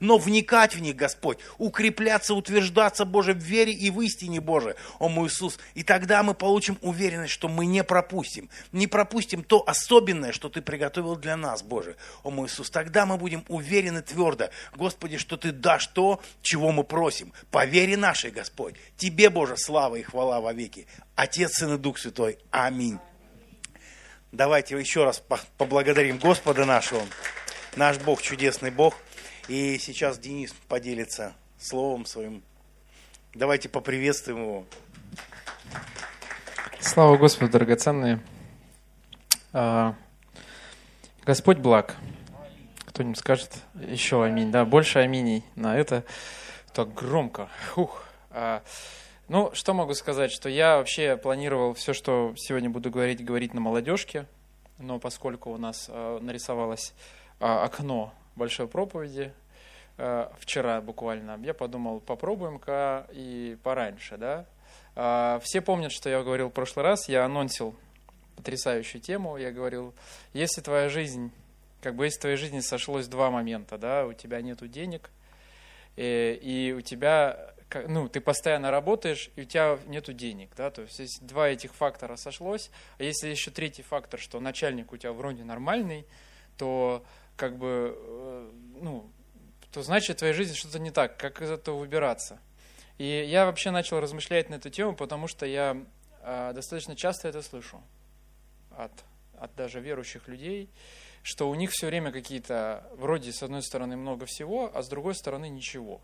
но вникать в них, Господь, укрепляться, утверждаться, Боже, в вере и в истине, Боже, о мой Иисус. И тогда мы получим уверенность, что мы не пропустим, не пропустим то особенное, что Ты приготовил для нас, Боже, о мой Иисус. Тогда мы будем уверены твердо, Господи, что Ты дашь то, чего мы просим. По вере нашей, Господь. Тебе, Боже, слава и хвала во веки. Отец, Сын и Дух Святой. Аминь. Давайте еще раз поблагодарим Господа нашего. Наш Бог чудесный Бог. И сейчас Денис поделится словом своим. Давайте поприветствуем его. Слава Господу, драгоценные. А, Господь благ. Кто-нибудь скажет еще аминь. Да, больше аминей на это. Так громко. Фух. А, ну, что могу сказать, что я вообще планировал все, что сегодня буду говорить, говорить на молодежке, но поскольку у нас э, нарисовалось окно большой проповеди э, вчера буквально, я подумал, попробуем-ка и пораньше, да. Э, все помнят, что я говорил в прошлый раз, я анонсил потрясающую тему, я говорил, если твоя жизнь, как бы если в твоей жизни сошлось два момента, да, у тебя нету денег, и, э, и у тебя ну, ты постоянно работаешь, и у тебя нету денег, да, то есть если два этих фактора сошлось, а если еще третий фактор, что начальник у тебя вроде нормальный, то как бы, э, ну, то значит в твоей жизни что-то не так, как из этого выбираться. И я вообще начал размышлять на эту тему, потому что я э, достаточно часто это слышу от, от даже верующих людей, что у них все время какие-то, вроде с одной стороны много всего, а с другой стороны ничего.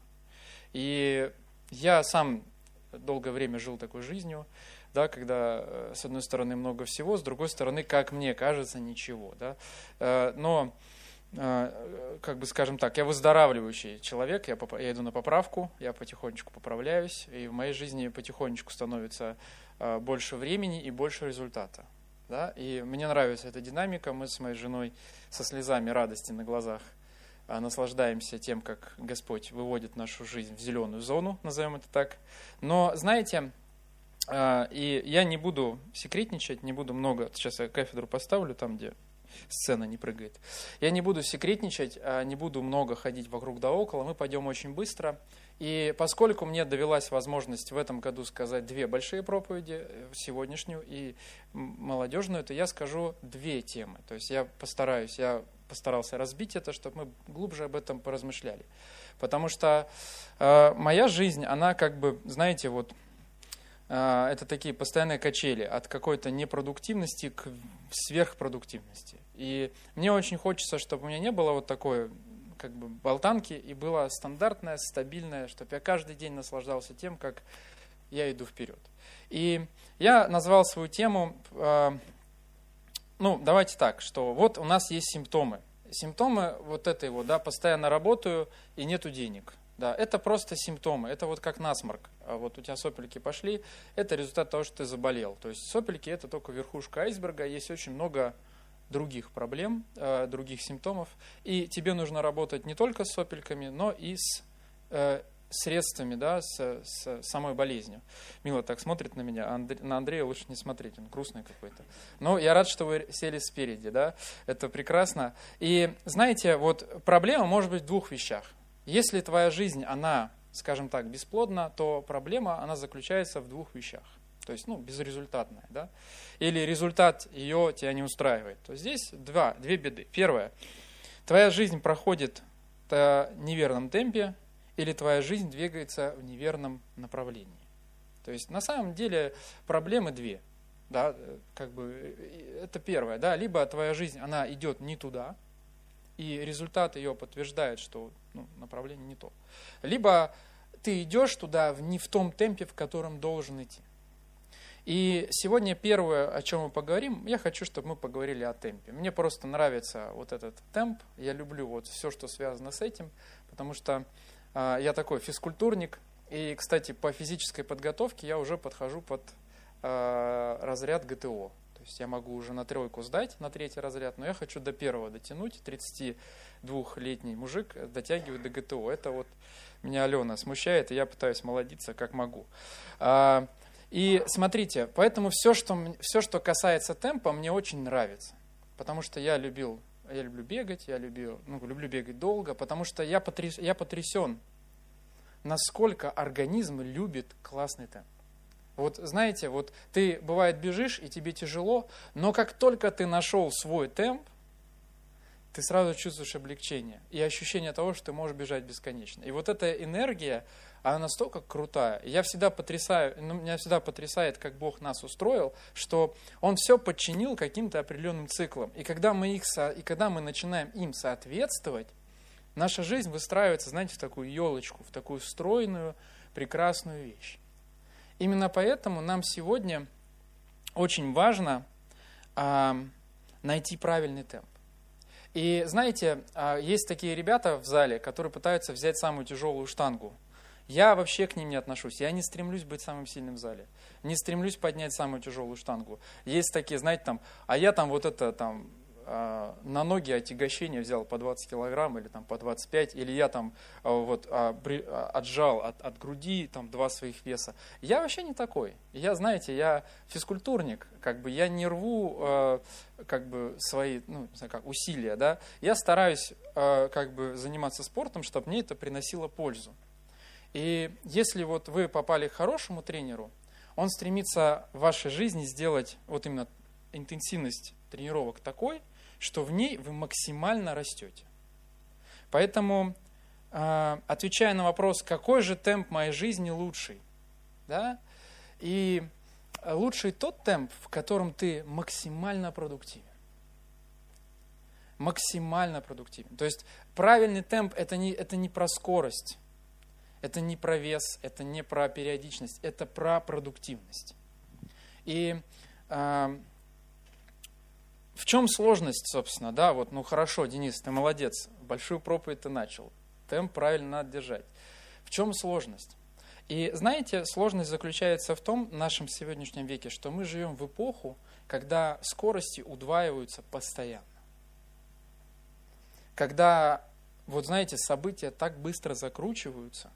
И я сам долгое время жил такой жизнью, да, когда э, с одной стороны много всего, с другой стороны, как мне кажется, ничего. Да. Но, как бы скажем так, я выздоравливающий человек, я, я иду на поправку, я потихонечку поправляюсь, и в моей жизни потихонечку становится больше времени и больше результата. Да? И мне нравится эта динамика, мы с моей женой со слезами радости на глазах – а, наслаждаемся тем, как Господь выводит нашу жизнь в зеленую зону, назовем это так. Но, знаете, а, и я не буду секретничать, не буду много, сейчас я кафедру поставлю там, где сцена не прыгает. Я не буду секретничать, а, не буду много ходить вокруг да около, мы пойдем очень быстро. И поскольку мне довелась возможность в этом году сказать две большие проповеди, э, сегодняшнюю и молодежную, то я скажу две темы. То есть я постараюсь, я постарался разбить это, чтобы мы глубже об этом поразмышляли. Потому что э, моя жизнь, она как бы, знаете, вот это такие постоянные качели от какой-то непродуктивности к сверхпродуктивности. И мне очень хочется, чтобы у меня не было вот такой как бы болтанки и было стандартное, стабильное, чтобы я каждый день наслаждался тем, как я иду вперед. И я назвал свою тему э, ну, давайте так, что вот у нас есть симптомы. Симптомы вот этой вот, да, постоянно работаю и нету денег. Да, это просто симптомы, это вот как насморк. А вот у тебя сопельки пошли, это результат того, что ты заболел. То есть сопельки это только верхушка айсберга, есть очень много других проблем, э, других симптомов. И тебе нужно работать не только с сопельками, но и с э, средствами, да, с, с самой болезнью. Мила так смотрит на меня, а на Андрея лучше не смотреть, он грустный какой-то. Но я рад, что вы сели спереди, да, это прекрасно. И знаете, вот проблема может быть в двух вещах. Если твоя жизнь, она, скажем так, бесплодна, то проблема, она заключается в двух вещах. То есть, ну, безрезультатная, да. Или результат ее тебя не устраивает. То здесь два, две беды. Первое. Твоя жизнь проходит в неверном темпе, или твоя жизнь двигается в неверном направлении. То есть на самом деле проблемы две. Да, как бы, это первое. Да, либо твоя жизнь, она идет не туда, и результат ее подтверждает, что ну, направление не то. Либо ты идешь туда не в том темпе, в котором должен идти. И сегодня первое, о чем мы поговорим, я хочу, чтобы мы поговорили о темпе. Мне просто нравится вот этот темп, я люблю вот все, что связано с этим, потому что а, я такой физкультурник, и, кстати, по физической подготовке я уже подхожу под а, разряд ГТО. То есть я могу уже на тройку сдать, на третий разряд, но я хочу до первого дотянуть. 32-летний мужик дотягивает до ГТО. Это вот меня Алена смущает, и я пытаюсь молодиться как могу. А, и смотрите, поэтому все что, все, что касается темпа, мне очень нравится. Потому что я любил я люблю бегать, я люблю, ну, люблю бегать долго, потому что я, потряс, я потрясен, насколько организм любит классный темп. Вот знаете, вот ты, бывает, бежишь, и тебе тяжело, но как только ты нашел свой темп, ты сразу чувствуешь облегчение и ощущение того, что ты можешь бежать бесконечно. И вот эта энергия, она настолько крутая. Я всегда потрясаю, ну, меня всегда потрясает, как Бог нас устроил, что Он все подчинил каким-то определенным циклам. И когда мы, их, и когда мы начинаем им соответствовать, наша жизнь выстраивается, знаете, в такую елочку, в такую стройную, прекрасную вещь. Именно поэтому нам сегодня очень важно а, найти правильный темп. И знаете, а, есть такие ребята в зале, которые пытаются взять самую тяжелую штангу. Я вообще к ним не отношусь. Я не стремлюсь быть самым сильным в зале. Не стремлюсь поднять самую тяжелую штангу. Есть такие, знаете, там, а я там вот это там на ноги отягощение взял по 20 килограмм или там по 25, или я там а, вот а, отжал от, от груди там два своих веса. Я вообще не такой. Я, знаете, я физкультурник, как бы я не рву как бы свои ну, не знаю, как, усилия, да. Я стараюсь как бы заниматься спортом, чтобы мне это приносило пользу. И если вот вы попали к хорошему тренеру, он стремится в вашей жизни сделать вот именно интенсивность тренировок такой, что в ней вы максимально растете. Поэтому, а, отвечая на вопрос, какой же темп моей жизни лучший, да, и лучший тот темп, в котором ты максимально продуктивен. Максимально продуктивен. То есть правильный темп это не, это не про скорость, это не про вес, это не про периодичность, это про продуктивность. И э, в чем сложность, собственно, да, вот, ну хорошо, Денис, ты молодец, большую проповедь ты начал, темп правильно надо держать. В чем сложность? И знаете, сложность заключается в том, в нашем сегодняшнем веке, что мы живем в эпоху, когда скорости удваиваются постоянно. Когда, вот знаете, события так быстро закручиваются.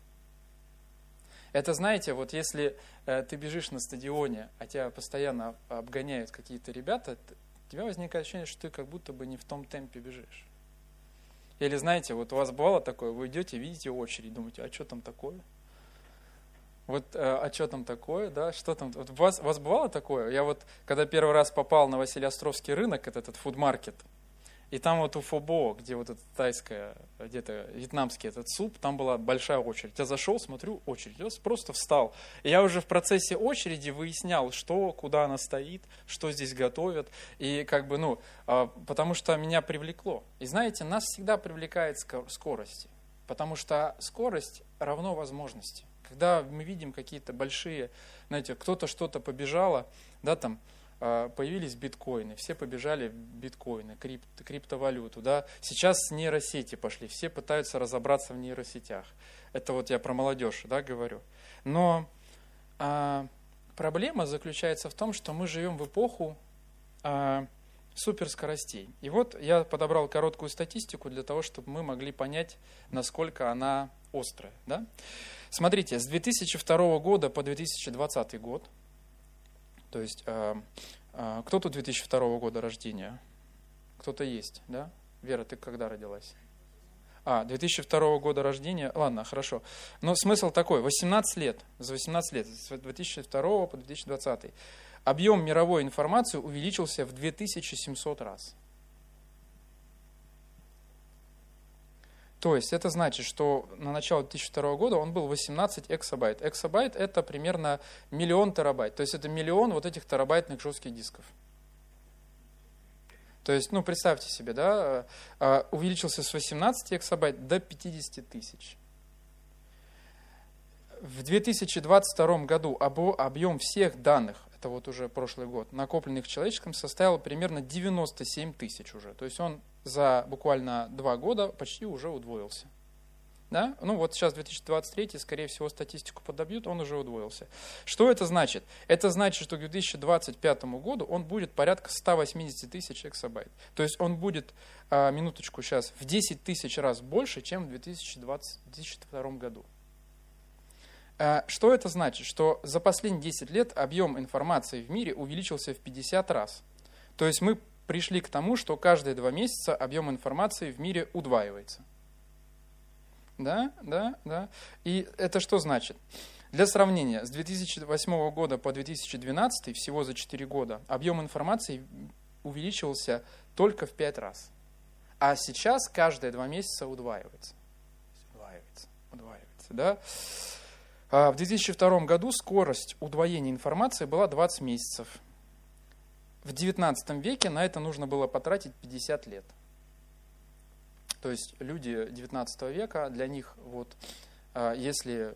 Это, знаете, вот если э, ты бежишь на стадионе, а тебя постоянно обгоняют какие-то ребята, у тебя возникает ощущение, что ты как будто бы не в том темпе бежишь. Или знаете, вот у вас бывало такое, вы идете, видите очередь, думаете, а что там такое? Вот, э, а что там такое, да, что там? Вот у, вас, у вас бывало такое? Я вот, когда первый раз попал на Василиостровский рынок, это этот фудмаркет, и там вот у Фобо, где вот это тайская, где-то вьетнамский этот суп, там была большая очередь. Я зашел, смотрю, очередь. Я просто встал. И я уже в процессе очереди выяснял, что, куда она стоит, что здесь готовят. И как бы, ну, а, потому что меня привлекло. И знаете, нас всегда привлекает скорость. Потому что скорость равно возможности. Когда мы видим какие-то большие, знаете, кто-то что-то побежало, да, там, появились биткоины, все побежали в биткоины, крип, криптовалюту. Да? Сейчас нейросети пошли, все пытаются разобраться в нейросетях. Это вот я про молодежь да, говорю. Но а, проблема заключается в том, что мы живем в эпоху а, суперскоростей. И вот я подобрал короткую статистику для того, чтобы мы могли понять, насколько она острая. Да? Смотрите, с 2002 года по 2020 год – то есть, кто тут 2002 года рождения? Кто-то есть, да? Вера, ты когда родилась? А, 2002 года рождения, ладно, хорошо. Но смысл такой, 18 лет, за 18 лет, с 2002 по 2020, объем мировой информации увеличился в 2700 раз. То есть это значит, что на начало 2002 года он был 18 эксабайт. Эксабайт это примерно миллион терабайт. То есть это миллион вот этих терабайтных жестких дисков. То есть, ну, представьте себе, да, а, увеличился с 18 эксабайт до 50 тысяч. В 2022 году объем всех данных, это вот уже прошлый год, накопленных человеческом, составил примерно 97 тысяч уже. То есть он за буквально два года почти уже удвоился. Да? Ну вот сейчас 2023, скорее всего, статистику подобьют, он уже удвоился. Что это значит? Это значит, что к 2025 году он будет порядка 180 тысяч эксабайт. То есть он будет, а, минуточку сейчас, в 10 тысяч раз больше, чем в 2020, 2022 году. А, что это значит? Что за последние 10 лет объем информации в мире увеличился в 50 раз. То есть мы пришли к тому, что каждые два месяца объем информации в мире удваивается. Да, да, да. И это что значит? Для сравнения, с 2008 года по 2012, всего за 4 года, объем информации увеличивался только в 5 раз. А сейчас каждые два месяца удваивается. Удваивается, удваивается, да? А в 2002 году скорость удвоения информации была 20 месяцев. В 19 веке на это нужно было потратить 50 лет. То есть люди 19 века, для них вот, а, если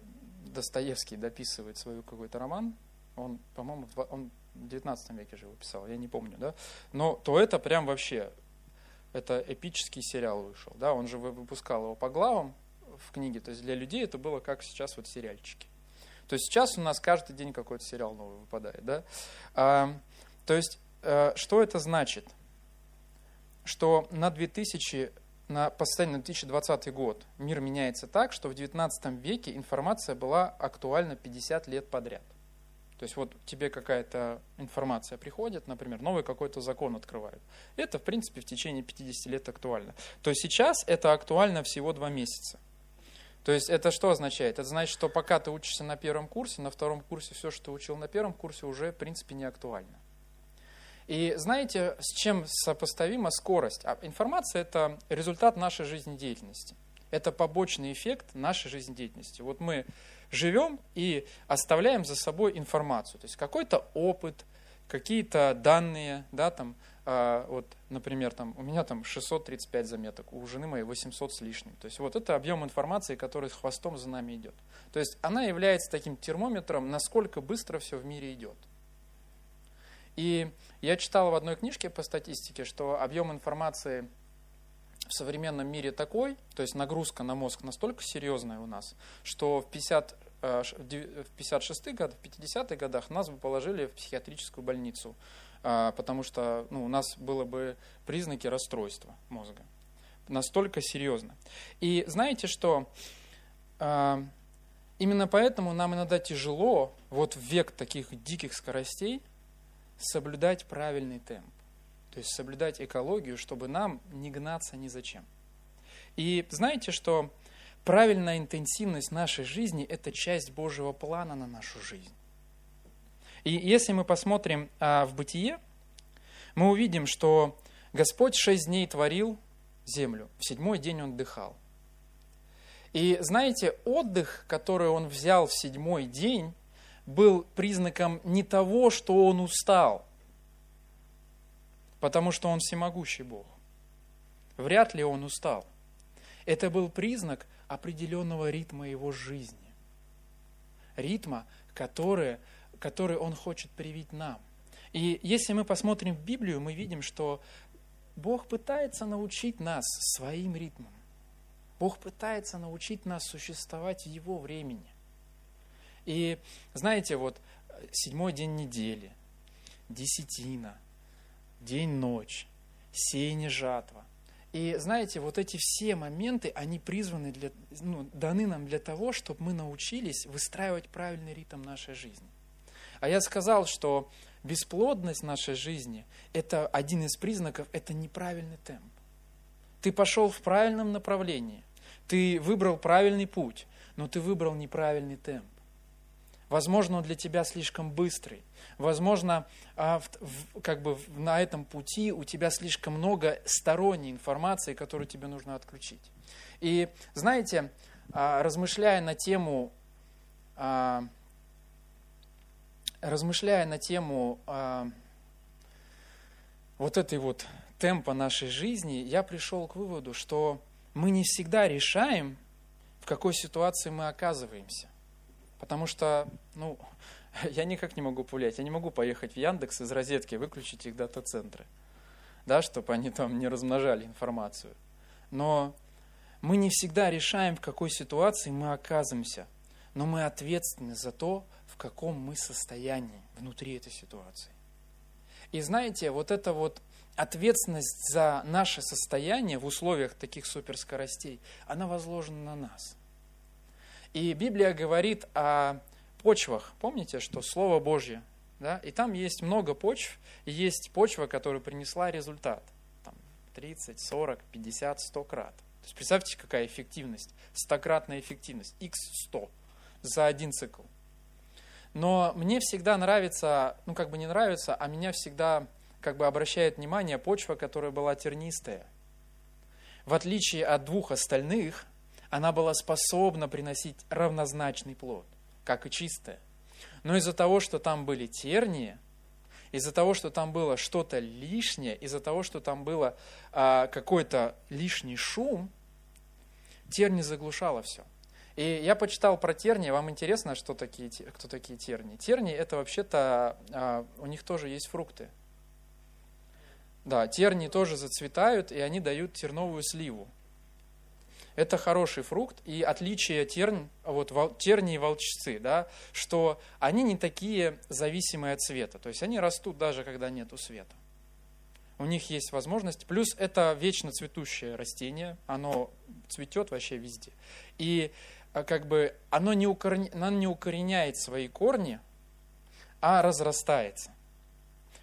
Достоевский дописывает свой какой-то роман, он, по-моему, он в 19 веке же его писал, я не помню, да, но то это прям вообще, это эпический сериал вышел, да, он же выпускал его по главам в книге, то есть для людей это было как сейчас вот сериальчики. То есть сейчас у нас каждый день какой-то сериал новый выпадает, да. А, то есть что это значит? Что на 2000 на постоянно 2020 год мир меняется так, что в 19 веке информация была актуальна 50 лет подряд. То есть вот тебе какая-то информация приходит, например, новый какой-то закон открывают. Это, в принципе, в течение 50 лет актуально. То есть сейчас это актуально всего два месяца. То есть это что означает? Это значит, что пока ты учишься на первом курсе, на втором курсе все, что ты учил на первом курсе, уже, в принципе, не актуально. И знаете, с чем сопоставима скорость? А информация – это результат нашей жизнедеятельности. Это побочный эффект нашей жизнедеятельности. Вот мы живем и оставляем за собой информацию. То есть какой-то опыт, какие-то данные, да, там, э, вот, например, там, у меня там 635 заметок, у жены моей 800 с лишним. То есть вот это объем информации, который с хвостом за нами идет. То есть она является таким термометром, насколько быстро все в мире идет. И я читал в одной книжке по статистике, что объем информации в современном мире такой, то есть нагрузка на мозг настолько серьезная у нас, что в 50 э, в 56 годах, в 50-х годах нас бы положили в психиатрическую больницу, э, потому что ну, у нас было бы признаки расстройства мозга. Настолько серьезно. И знаете, что э, именно поэтому нам иногда тяжело, вот в век таких диких скоростей, соблюдать правильный темп, то есть соблюдать экологию, чтобы нам не гнаться ни зачем. И знаете, что правильная интенсивность нашей жизни – это часть Божьего плана на нашу жизнь. И если мы посмотрим а, в Бытие, мы увидим, что Господь шесть дней творил землю, в седьмой день Он отдыхал. И знаете, отдых, который Он взял в седьмой день, был признаком не того, что он устал, потому что он всемогущий Бог. Вряд ли он устал. Это был признак определенного ритма его жизни. Ритма, который, который он хочет привить нам. И если мы посмотрим в Библию, мы видим, что Бог пытается научить нас своим ритмом. Бог пытается научить нас существовать в Его времени. И знаете, вот седьмой день недели, десятина, день-ночь, сеяние жатва. И знаете, вот эти все моменты, они призваны, для, ну, даны нам для того, чтобы мы научились выстраивать правильный ритм нашей жизни. А я сказал, что бесплодность нашей жизни – это один из признаков, это неправильный темп. Ты пошел в правильном направлении, ты выбрал правильный путь, но ты выбрал неправильный темп. Возможно, он для тебя слишком быстрый. Возможно, а, как бы на этом пути у тебя слишком много сторонней информации, которую тебе нужно отключить. И знаете, а, размышляя на тему, а, размышляя на тему вот этой вот темпа нашей жизни, я пришел к выводу, что мы не всегда решаем, в какой ситуации мы оказываемся. Потому что, ну, я никак не могу повлиять. Я не могу поехать в Яндекс из розетки, выключить их дата-центры, да, чтобы они там не размножали информацию. Но мы не всегда решаем, в какой ситуации мы оказываемся, но мы ответственны за то, в каком мы состоянии внутри этой ситуации. И знаете, вот эта вот ответственность за наше состояние в условиях таких суперскоростей, она возложена на нас – и Библия говорит о почвах. Помните, что Слово Божье Да? И там есть много почв, и есть почва, которая принесла результат. Там 30, 40, 50, 100 крат. То есть представьте, какая эффективность, стократная эффективность, x100 за один цикл. Но мне всегда нравится, ну как бы не нравится, а меня всегда как бы обращает внимание почва, которая была тернистая. В отличие от двух остальных, она была способна приносить равнозначный плод, как и чистая. Но из-за того, что там были тернии, из-за того, что там было что-то лишнее, из-за того, что там было а, какой-то лишний шум, терни заглушала все. И я почитал про терни. Вам интересно, что такие, кто такие терни? Терни это вообще-то, а, у них тоже есть фрукты. Да, терни тоже зацветают, и они дают терновую сливу. Это хороший фрукт, и отличие тернь, вот терни и волчцы, да, что они не такие зависимые от света, то есть они растут даже когда нету света. У них есть возможность, плюс это вечно цветущее растение, оно цветет вообще везде. И а, как бы оно не, укореня, оно не укореняет свои корни, а разрастается.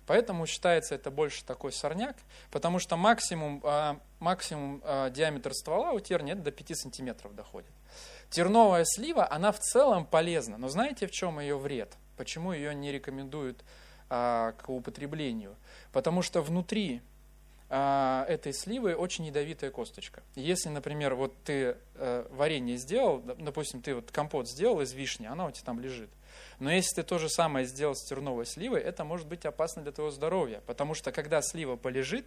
Поэтому считается это больше такой сорняк, потому что максимум, а, максимум а, диаметр ствола у терни это до 5 сантиметров доходит. Терновая слива, она в целом полезна, но знаете в чем ее вред? Почему ее не рекомендуют а, к употреблению? Потому что внутри этой сливы очень ядовитая косточка. Если, например, вот ты э, варенье сделал, допустим, ты вот компот сделал из вишни, она у тебя там лежит. Но если ты то же самое сделал с терновой сливой, это может быть опасно для твоего здоровья, потому что когда слива полежит,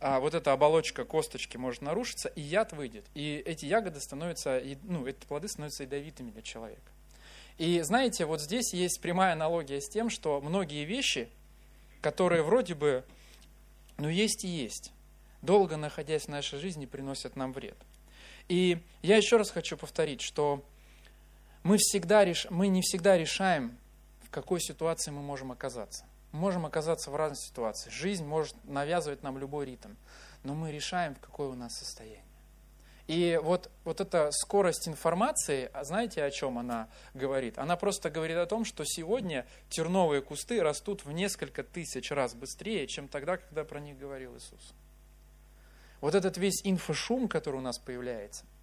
а, вот эта оболочка косточки может нарушиться, и яд выйдет. И эти ягоды становятся, ну, эти плоды становятся ядовитыми для человека. И знаете, вот здесь есть прямая аналогия с тем, что многие вещи, которые вроде бы, ну, есть и есть, долго находясь в нашей жизни, приносят нам вред. И я еще раз хочу повторить, что мы, всегда мы не всегда решаем, в какой ситуации мы можем оказаться. Мы можем оказаться в разных ситуациях. Жизнь может навязывать нам любой ритм, но мы решаем, в какое у нас состояние. И вот, вот эта скорость информации, а знаете, о чем она говорит? Она просто говорит о том, что сегодня терновые кусты растут в несколько тысяч раз быстрее, чем тогда, когда про них говорил Иисус. Вот этот весь инфошум, который у нас появляется –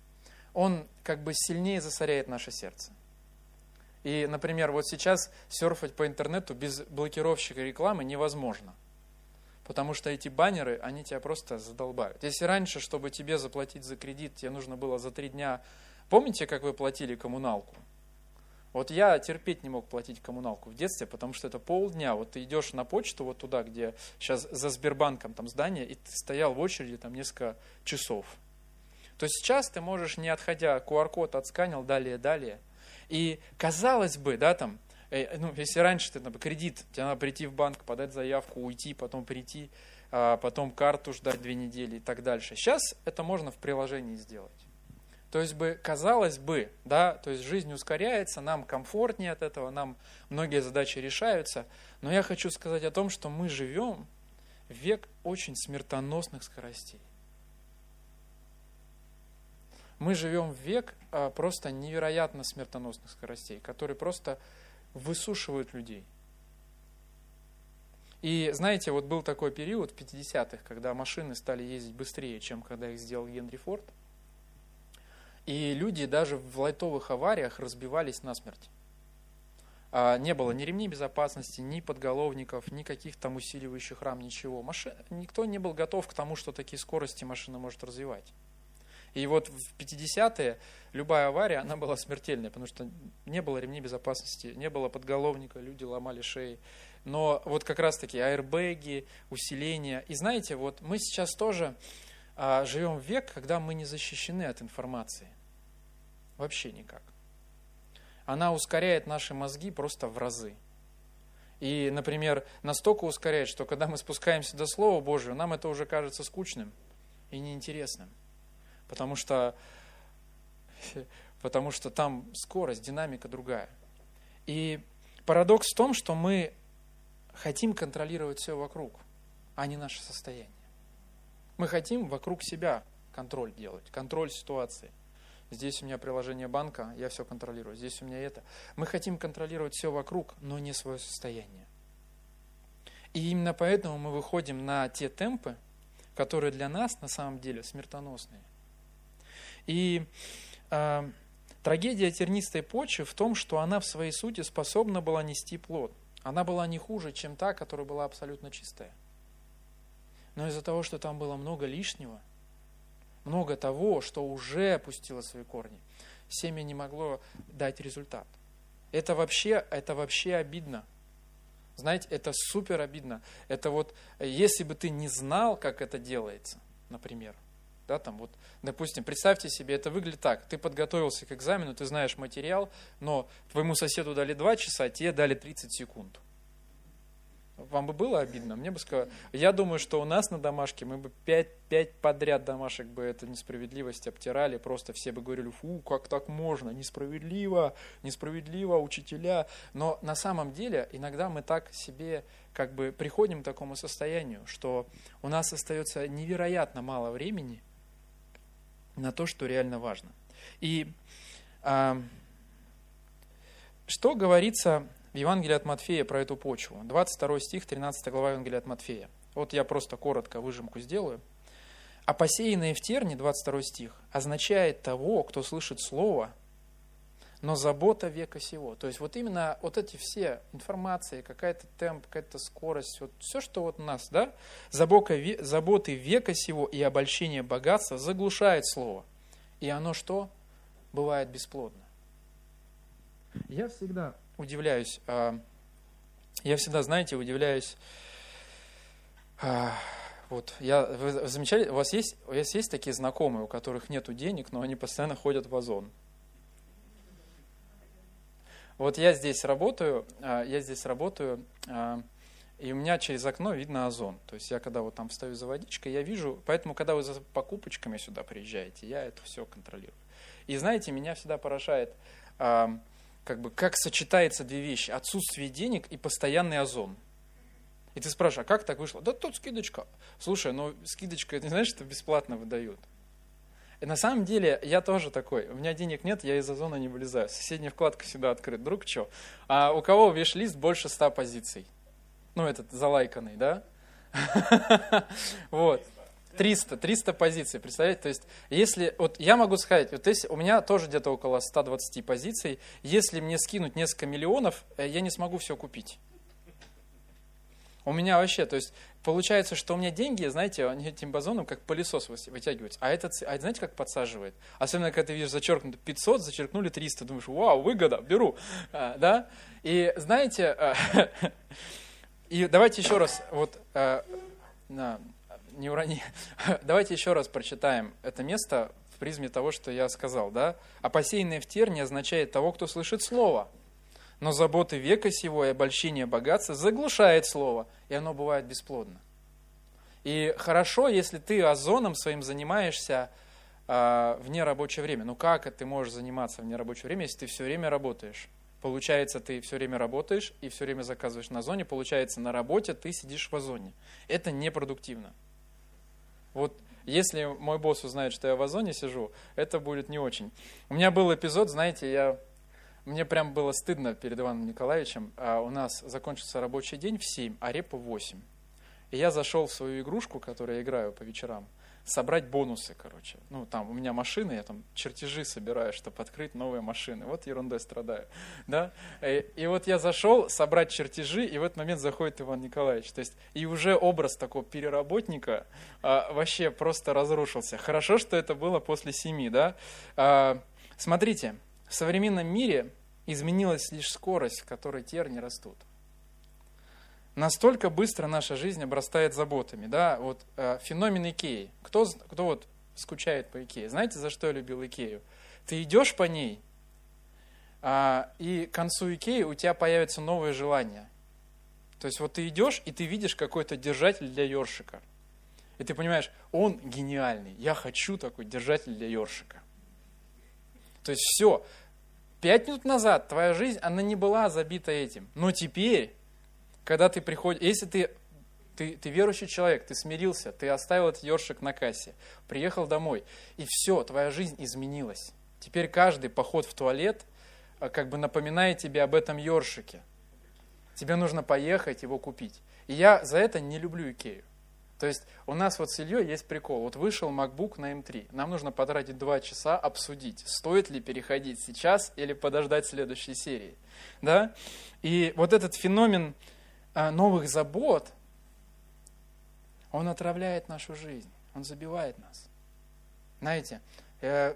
он как бы сильнее засоряет наше сердце. И, например, вот сейчас серфать по интернету без блокировщика рекламы невозможно. Потому что эти баннеры, они тебя просто задолбают. Если раньше, чтобы тебе заплатить за кредит, тебе нужно было за три дня... Помните, как вы платили коммуналку? Вот я терпеть не мог платить коммуналку в детстве, потому что это полдня. Вот ты идешь на почту вот туда, где сейчас за Сбербанком там здание, и ты стоял в очереди там несколько часов то сейчас ты можешь, не отходя, QR-код отсканил, далее, далее. И казалось бы, да, там, э, ну, если раньше ты, например, кредит, тебе надо прийти в банк, подать заявку, уйти, потом прийти, а потом карту ждать две недели и так дальше. Сейчас это можно в приложении сделать. То есть бы, казалось бы, да, то есть жизнь ускоряется, нам комфортнее от этого, нам многие задачи решаются. Но я хочу сказать о том, что мы живем в век очень смертоносных скоростей. Мы живем в век а, просто невероятно смертоносных скоростей, которые просто высушивают людей. И знаете, вот был такой период в 50-х, когда машины стали ездить быстрее, чем когда их сделал Генри Форд. И люди даже в лайтовых авариях разбивались насмерть. А не было ни ремней безопасности, ни подголовников, ни каких там усиливающих рам, ничего. Машин... Никто не был готов к тому, что такие скорости машина может развивать. И вот в 50-е любая авария, она была смертельной, потому что не было ремней безопасности, не было подголовника, люди ломали шеи. Но вот как раз-таки аэрбэги, усиления. И знаете, вот мы сейчас тоже а, живем в век, когда мы не защищены от информации. Вообще никак. Она ускоряет наши мозги просто в разы. И, например, настолько ускоряет, что когда мы спускаемся до Слова Божьего, нам это уже кажется скучным и неинтересным потому что, потому что там скорость, динамика другая. И парадокс в том, что мы хотим контролировать все вокруг, а не наше состояние. Мы хотим вокруг себя контроль делать, контроль ситуации. Здесь у меня приложение банка, я все контролирую. Здесь у меня это. Мы хотим контролировать все вокруг, но не свое состояние. И именно поэтому мы выходим на те темпы, которые для нас на самом деле смертоносные. И э, трагедия тернистой почвы в том, что она в своей сути способна была нести плод. Она была не хуже, чем та, которая была абсолютно чистая. Но из-за того, что там было много лишнего, много того, что уже опустило свои корни, семя не могло дать результат. Это вообще, это вообще обидно. Знаете, это супер обидно. Это вот, если бы ты не знал, как это делается, например, да, там вот, допустим, представьте себе, это выглядит так. Ты подготовился к экзамену, ты знаешь материал, но твоему соседу дали 2 часа, а тебе дали 30 секунд. Вам бы было обидно? Мне бы сказали. Я думаю, что у нас на домашке мы бы пять, пять подряд домашек бы эту несправедливость обтирали. Просто все бы говорили, фу, как так можно? Несправедливо, несправедливо, учителя. Но на самом деле иногда мы так себе как бы приходим к такому состоянию, что у нас остается невероятно мало времени на то, что реально важно. И а, что говорится в Евангелии от Матфея про эту почву. 22 стих, 13 глава Евангелия от Матфея. Вот я просто коротко выжимку сделаю. А посеянное в терне, 22 стих, означает того, кто слышит слово, но забота века сего. То есть вот именно вот эти все информации, какая-то темп, какая-то скорость, вот все, что вот у нас, да, заботы века сего и обольщение богатства заглушает слово. И оно что? Бывает бесплодно. Я всегда удивляюсь, а, я всегда, знаете, удивляюсь, а, вот, я, вы замечали, у вас есть, у вас есть такие знакомые, у которых нет денег, но они постоянно ходят в Озон? Вот я здесь работаю, а, я здесь работаю, и у меня через окно видно озон. То есть я когда вот там встаю за водичкой, я вижу, поэтому когда вы за покупочками сюда приезжаете, я это все контролирую. И знаете, меня всегда поражает, как бы, как сочетается две вещи, отсутствие денег и постоянный озон. И ты спрашиваешь, а как так вышло? Да тут скидочка. Слушай, ну скидочка, не знаешь, что бесплатно выдают. И на самом деле я тоже такой. У меня денег нет, я из озона не вылезаю. Соседняя вкладка сюда открыт. Друг, что? А у кого виш-лист больше 100 позиций? Ну, этот залайканный, да? Вот. 300, 300 позиций, представляете? То есть, если, вот я могу сказать, вот если, у меня тоже где-то около 120 позиций, если мне скинуть несколько миллионов, э, я не смогу все купить. У меня вообще, то есть, получается, что у меня деньги, знаете, они этим базоном как пылесос вытягиваются. А это, а знаете, как подсаживает? Особенно, когда ты видишь зачеркнуто 500, зачеркнули 300, думаешь, вау, выгода, беру, а, да? И знаете, а, и давайте еще раз, вот, а, не урони. Давайте еще раз прочитаем это место в призме того, что я сказал. Да? А посеянное в терне означает того, кто слышит слово. Но заботы века сего и обольщение богатства заглушает слово, и оно бывает бесплодно. И хорошо, если ты озоном своим занимаешься э, в нерабочее время. Ну как ты можешь заниматься в нерабочее время, если ты все время работаешь? Получается, ты все время работаешь и все время заказываешь на зоне. Получается, на работе ты сидишь в озоне. Это непродуктивно. Вот если мой босс узнает, что я в Озоне сижу, это будет не очень. У меня был эпизод, знаете, я, мне прям было стыдно перед Иваном Николаевичем. А у нас закончился рабочий день в 7, а репа в 8. И я зашел в свою игрушку, которую я играю по вечерам, собрать бонусы, короче. Ну, там у меня машины, я там чертежи собираю, чтобы открыть новые машины. Вот ерундой страдаю, да. И, и вот я зашел собрать чертежи, и в этот момент заходит Иван Николаевич. То есть, и уже образ такого переработника а, вообще просто разрушился. Хорошо, что это было после семи, да. А, смотрите, в современном мире изменилась лишь скорость, в которой терни растут настолько быстро наша жизнь обрастает заботами. Да? Вот, э, феномен Икеи. Кто, кто вот скучает по Икее? Знаете, за что я любил Икею? Ты идешь по ней, а, и к концу Икеи у тебя появятся новые желания. То есть вот ты идешь, и ты видишь какой-то держатель для ёршика. И ты понимаешь, он гениальный, я хочу такой держатель для ёршика. То есть все, пять минут назад твоя жизнь, она не была забита этим. Но теперь когда ты приходишь, если ты, ты, ты верующий человек, ты смирился, ты оставил этот ёршик на кассе, приехал домой, и все, твоя жизнь изменилась. Теперь каждый поход в туалет э, как бы напоминает тебе об этом ёршике. Тебе нужно поехать его купить. И я за это не люблю Икею. То есть у нас вот с Ильей есть прикол. Вот вышел MacBook на M3. Нам нужно потратить два часа обсудить, стоит ли переходить сейчас или подождать следующей серии. Да? И вот этот феномен а, новых забот, он отравляет нашу жизнь, он забивает нас. Знаете, э,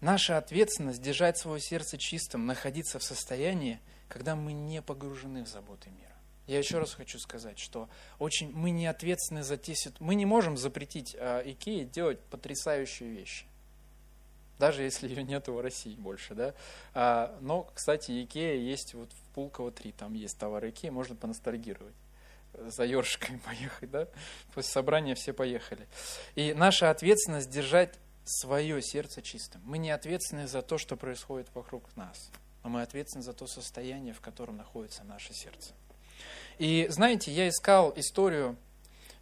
наша ответственность держать свое сердце чистым, находиться в состоянии, когда мы не погружены в заботы мира. Я еще раз хочу сказать, что очень мы не ответственны за те ситуации. Мы не можем запретить э, делать потрясающие вещи. Даже если ее нет в России больше. Да? А, но, кстати, Икея есть вот в Пулково 3, там есть товар Икеи, можно поностальгировать за ёршиками поехать, да? После собрания все поехали. И наша ответственность держать свое сердце чистым. Мы не ответственны за то, что происходит вокруг нас, но мы ответственны за то состояние, в котором находится наше сердце. И знаете, я искал историю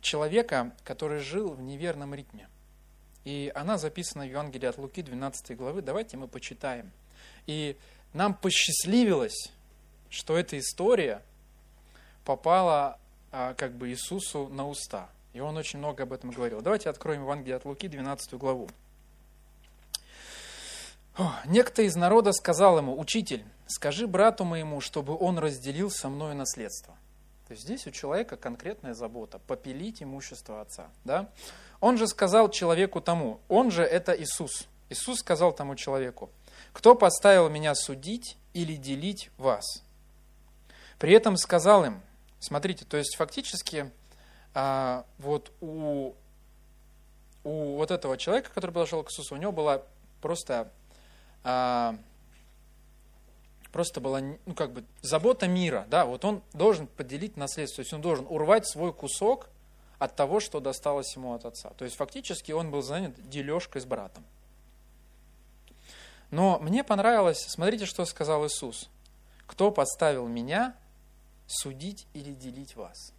человека, который жил в неверном ритме. И она записана в Евангелии от Луки 12 главы. Давайте мы почитаем. И нам посчастливилось, что эта история попала а, как бы Иисусу на уста. И он очень много об этом говорил. Давайте откроем Евангелие от Луки, 12 главу. Некто из народа сказал ему, «Учитель, скажи брату моему, чтобы он разделил со мною наследство». То есть здесь у человека конкретная забота – попилить имущество отца. Да? Он же сказал человеку тому, он же это Иисус. Иисус сказал тому человеку, кто поставил меня судить или делить вас? При этом сказал им, смотрите, то есть фактически а, вот у, у вот этого человека, который подошел к Иисусу, у него была просто а, просто была, ну, как бы, забота мира, да, вот он должен поделить наследство, то есть он должен урвать свой кусок от того, что досталось ему от отца. То есть фактически он был занят дележкой с братом. Но мне понравилось, смотрите, что сказал Иисус. Кто поставил меня судить или делить вас?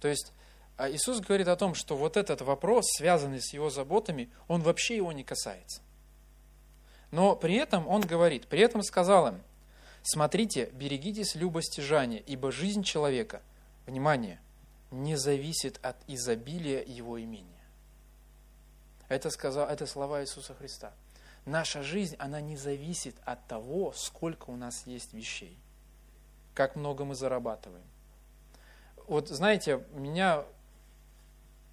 То есть а Иисус говорит о том, что вот этот вопрос, связанный с его заботами, он вообще его не касается. Но при этом он говорит, при этом сказал им, смотрите, берегитесь любостяжания, ибо жизнь человека, внимание, не зависит от изобилия его имения. Это, сказал, это слова Иисуса Христа. Наша жизнь, она не зависит от того, сколько у нас есть вещей, как много мы зарабатываем. Вот знаете, меня,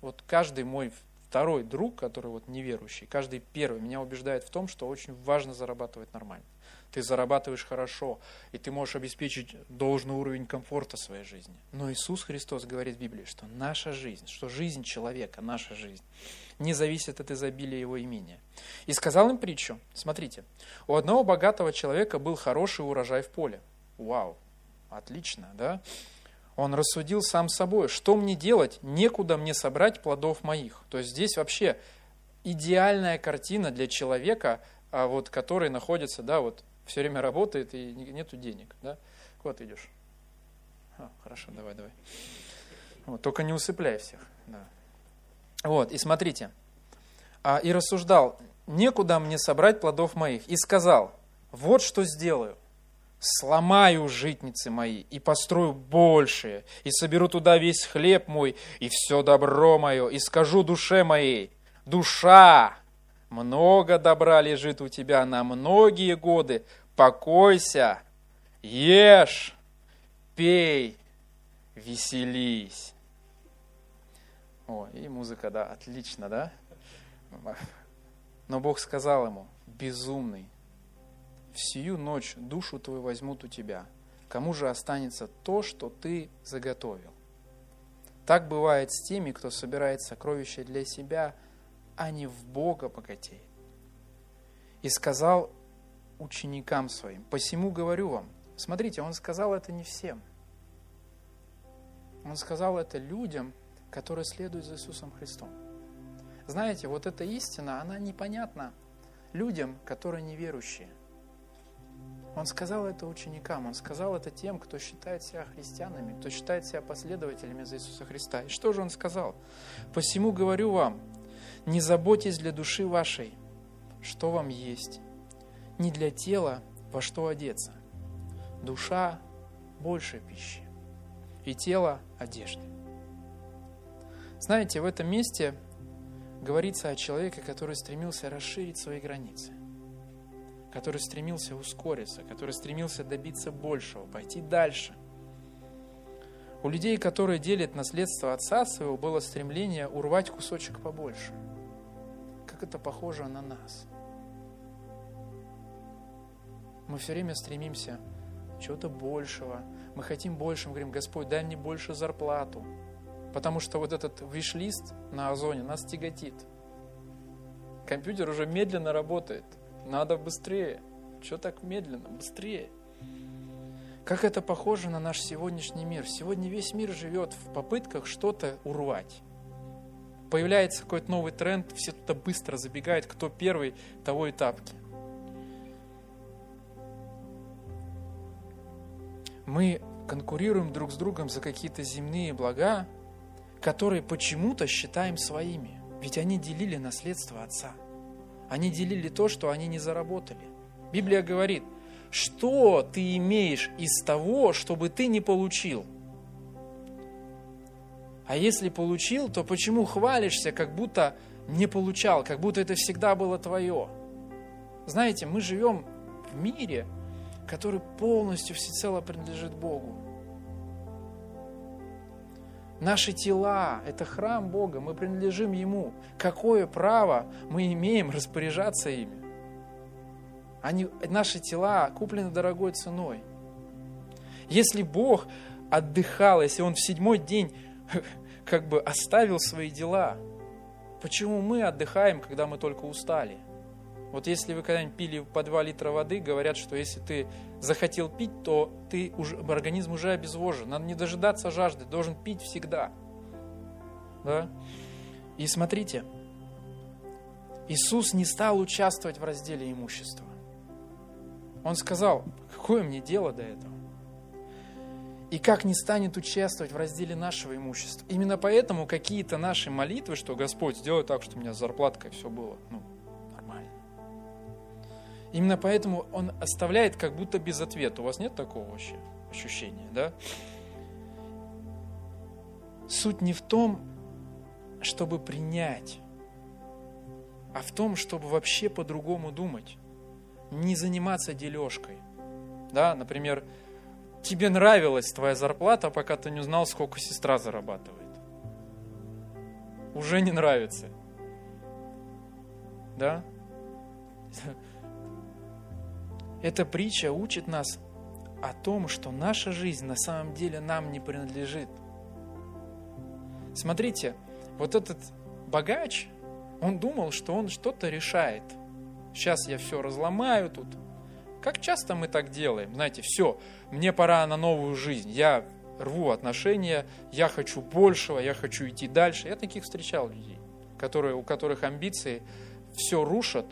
вот каждый мой второй друг, который вот неверующий, каждый первый меня убеждает в том, что очень важно зарабатывать нормально. Ты зарабатываешь хорошо, и ты можешь обеспечить должный уровень комфорта своей жизни. Но Иисус Христос говорит в Библии, что наша жизнь, что жизнь человека, наша жизнь, не зависит от изобилия его имения. И сказал им притчу. Смотрите, у одного богатого человека был хороший урожай в поле. Вау, отлично, да? Он рассудил сам собой, что мне делать, некуда мне собрать плодов моих. То есть здесь вообще идеальная картина для человека, а вот, который находится, да, вот все время работает и нету денег. Да? Куда ты идешь? А, хорошо, давай, давай. Вот, только не усыпляй всех. Да. Вот, и смотрите. А, и рассуждал, некуда мне собрать плодов моих. И сказал, вот что сделаю – сломаю житницы мои и построю большие, и соберу туда весь хлеб мой и все добро мое, и скажу душе моей, душа, много добра лежит у тебя на многие годы, покойся, ешь, пей, веселись. О, и музыка, да, отлично, да? Но Бог сказал ему, безумный, в сию ночь душу твою возьмут у тебя. Кому же останется то, что ты заготовил? Так бывает с теми, кто собирает сокровища для себя, а не в Бога богатеет. И сказал ученикам своим, посему говорю вам, смотрите, он сказал это не всем. Он сказал это людям, которые следуют за Иисусом Христом. Знаете, вот эта истина, она непонятна людям, которые неверующие. Он сказал это ученикам, он сказал это тем, кто считает себя христианами, кто считает себя последователями за Иисуса Христа. И что же он сказал? «Посему говорю вам, не заботьтесь для души вашей, что вам есть, не для тела, во что одеться. Душа больше пищи, и тело – одежды. Знаете, в этом месте говорится о человеке, который стремился расширить свои границы, который стремился ускориться, который стремился добиться большего, пойти дальше. У людей, которые делят наследство отца своего, было стремление урвать кусочек побольше. Как это похоже на нас. Мы все время стремимся чего-то большего. Мы хотим больше. Мы говорим, Господь, дай мне больше зарплату. Потому что вот этот виш-лист на Озоне нас тяготит. Компьютер уже медленно работает. Надо быстрее. Что так медленно? Быстрее. Как это похоже на наш сегодняшний мир? Сегодня весь мир живет в попытках что-то урвать. Появляется какой-то новый тренд, все туда быстро забегают, кто первый, того и тапки. Мы конкурируем друг с другом за какие-то земные блага, которые почему-то считаем своими. Ведь они делили наследство отца. Они делили то, что они не заработали. Библия говорит, что ты имеешь из того, чтобы ты не получил? А если получил, то почему хвалишься, как будто не получал, как будто это всегда было твое? Знаете, мы живем в мире, который полностью всецело принадлежит Богу. Наши тела – это храм Бога, мы принадлежим Ему. Какое право мы имеем распоряжаться ими? Они, наши тела куплены дорогой ценой. Если Бог отдыхал, если Он в седьмой день как бы оставил свои дела, почему мы отдыхаем, когда мы только устали – вот если вы когда-нибудь пили по 2 литра воды, говорят, что если ты захотел пить, то ты уже, организм уже обезвожен. Надо не дожидаться жажды, должен пить всегда. Да? И смотрите, Иисус не стал участвовать в разделе имущества. Он сказал, какое мне дело до этого? И как не станет участвовать в разделе нашего имущества. Именно поэтому какие-то наши молитвы, что Господь, сделай так, чтобы у меня с зарплаткой все было, ну, Именно поэтому он оставляет как будто без ответа. У вас нет такого вообще ощущения, да? Суть не в том, чтобы принять, а в том, чтобы вообще по-другому думать. Не заниматься дележкой. Да, например, тебе нравилась твоя зарплата, пока ты не узнал, сколько сестра зарабатывает. Уже не нравится. Да? Эта притча учит нас о том, что наша жизнь на самом деле нам не принадлежит. Смотрите, вот этот богач, он думал, что он что-то решает. Сейчас я все разломаю тут. Как часто мы так делаем? Знаете, все, мне пора на новую жизнь. Я рву отношения, я хочу большего, я хочу идти дальше. Я таких встречал людей, которые, у которых амбиции все рушат,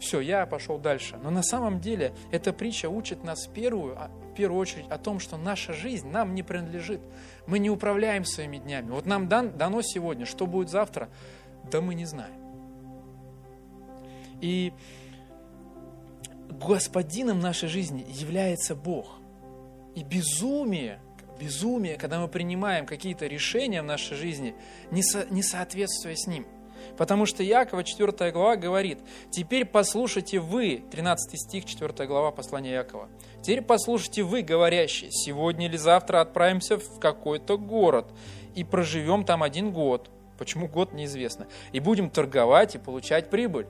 все, я пошел дальше. Но на самом деле эта притча учит нас в первую, а, в первую очередь о том, что наша жизнь нам не принадлежит. Мы не управляем своими днями. Вот нам дан, дано сегодня, что будет завтра, да мы не знаем. И господином нашей жизни является Бог. И безумие, безумие, когда мы принимаем какие-то решения в нашей жизни, не, со, не соответствуя с Ним – Потому что Якова, 4 глава, говорит, «Теперь послушайте вы», 13 стих, 4 глава послания Якова, «Теперь послушайте вы, говорящие, сегодня или завтра отправимся в какой-то город и проживем там один год». Почему год, неизвестно. «И будем торговать и получать прибыль».